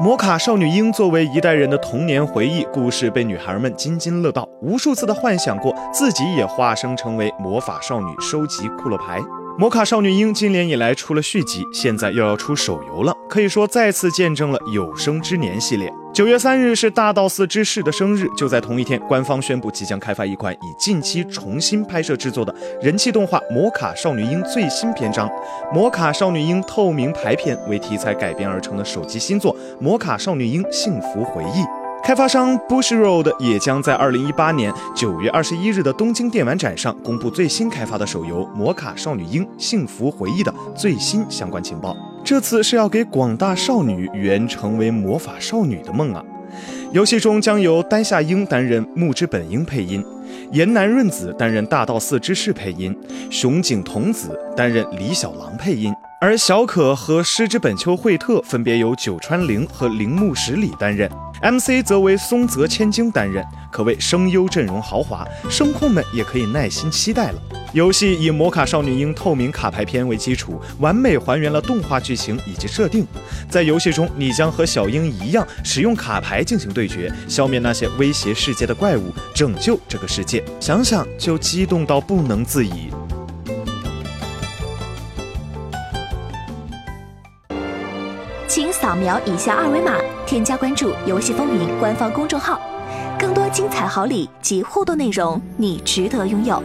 摩卡少女樱作为一代人的童年回忆，故事被女孩们津津乐道，无数次的幻想过自己也化身成为魔法少女，收集库洛牌。摩卡少女樱今年以来出了续集，现在又要出手游了，可以说再次见证了有生之年系列。九月三日是大道寺之士的生日，就在同一天，官方宣布即将开发一款以近期重新拍摄制作的人气动画《摩卡少女樱》最新篇章《摩卡少女樱透明牌片》为题材改编而成的手机新作《摩卡少女樱幸福回忆》。开发商 Bush Road 也将在二零一八年九月二十一日的东京电玩展上公布最新开发的手游《摩卡少女樱幸福回忆》的最新相关情报。这次是要给广大少女圆成为魔法少女的梦啊！游戏中将由丹夏樱担任木之本樱配音，岩南润子担任大道寺之士配音，熊井童子担任李小狼配音。而小可和狮之本秋惠特分别由久川绫和铃木十里担任，MC 则为松泽千晶担任，可谓声优阵容豪华，声控们也可以耐心期待了。游戏以魔卡少女樱透明卡牌片为基础，完美还原了动画剧情以及设定。在游戏中，你将和小樱一样使用卡牌进行对决，消灭那些威胁世界的怪物，拯救这个世界。想想就激动到不能自已。请扫描以下二维码，添加关注“游戏风云”官方公众号，更多精彩好礼及互动内容，你值得拥有。